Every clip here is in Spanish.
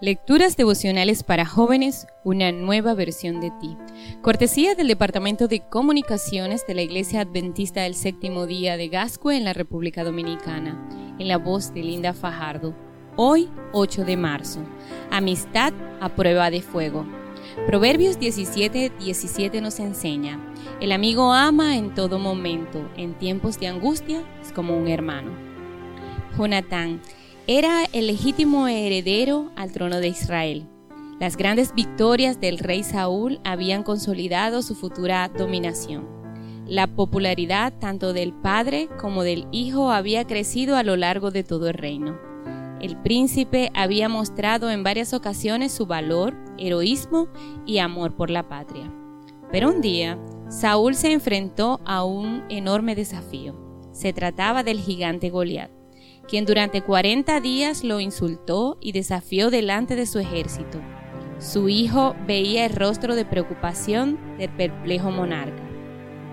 Lecturas devocionales para jóvenes, una nueva versión de ti. Cortesía del Departamento de Comunicaciones de la Iglesia Adventista del Séptimo Día de Gascue en la República Dominicana, en la voz de Linda Fajardo. Hoy, 8 de marzo. Amistad a prueba de fuego. Proverbios 17, 17 nos enseña, el amigo ama en todo momento, en tiempos de angustia es como un hermano. Jonatán, era el legítimo heredero al trono de Israel. Las grandes victorias del rey Saúl habían consolidado su futura dominación. La popularidad tanto del padre como del hijo había crecido a lo largo de todo el reino. El príncipe había mostrado en varias ocasiones su valor, heroísmo y amor por la patria. Pero un día, Saúl se enfrentó a un enorme desafío. Se trataba del gigante Goliat quien durante 40 días lo insultó y desafió delante de su ejército. Su hijo veía el rostro de preocupación del perplejo monarca.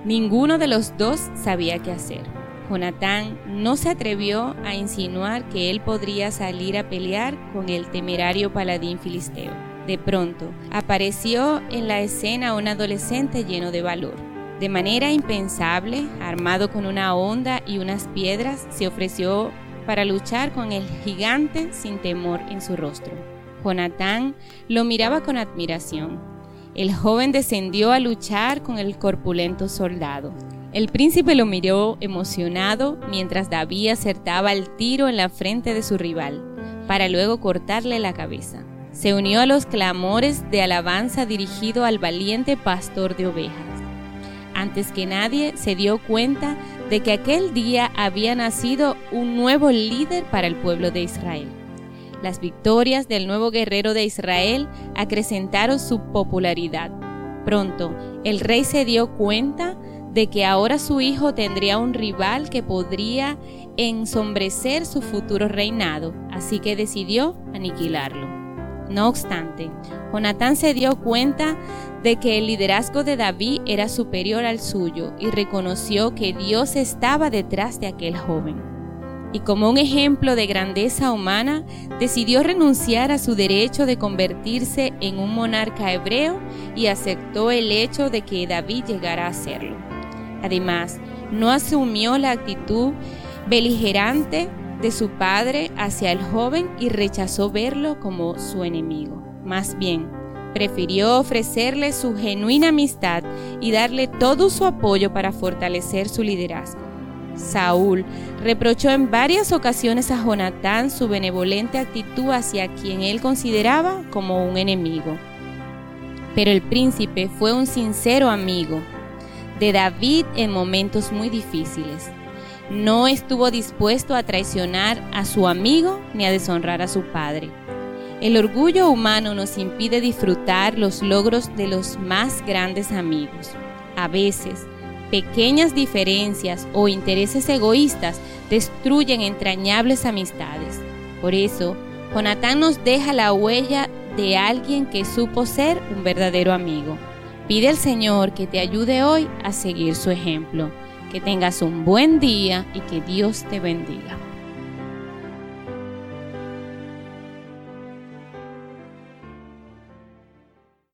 Ninguno de los dos sabía qué hacer. Jonatán no se atrevió a insinuar que él podría salir a pelear con el temerario paladín filisteo. De pronto, apareció en la escena un adolescente lleno de valor. De manera impensable, armado con una honda y unas piedras, se ofreció para luchar con el gigante sin temor en su rostro. Jonatán lo miraba con admiración. El joven descendió a luchar con el corpulento soldado. El príncipe lo miró emocionado mientras David acertaba el tiro en la frente de su rival, para luego cortarle la cabeza. Se unió a los clamores de alabanza dirigido al valiente pastor de ovejas. Antes que nadie se dio cuenta de que aquel día había nacido un nuevo líder para el pueblo de Israel. Las victorias del nuevo guerrero de Israel acrecentaron su popularidad. Pronto, el rey se dio cuenta de que ahora su hijo tendría un rival que podría ensombrecer su futuro reinado, así que decidió aniquilarlo. No obstante, Jonatán se dio cuenta de que el liderazgo de David era superior al suyo y reconoció que Dios estaba detrás de aquel joven. Y como un ejemplo de grandeza humana, decidió renunciar a su derecho de convertirse en un monarca hebreo y aceptó el hecho de que David llegara a serlo. Además, no asumió la actitud beligerante de su padre hacia el joven y rechazó verlo como su enemigo. Más bien, prefirió ofrecerle su genuina amistad y darle todo su apoyo para fortalecer su liderazgo. Saúl reprochó en varias ocasiones a Jonatán su benevolente actitud hacia quien él consideraba como un enemigo. Pero el príncipe fue un sincero amigo de David en momentos muy difíciles. No estuvo dispuesto a traicionar a su amigo ni a deshonrar a su padre. El orgullo humano nos impide disfrutar los logros de los más grandes amigos. A veces, pequeñas diferencias o intereses egoístas destruyen entrañables amistades. Por eso, Jonatán nos deja la huella de alguien que supo ser un verdadero amigo. Pide al Señor que te ayude hoy a seguir su ejemplo. Que tengas un buen día y que Dios te bendiga.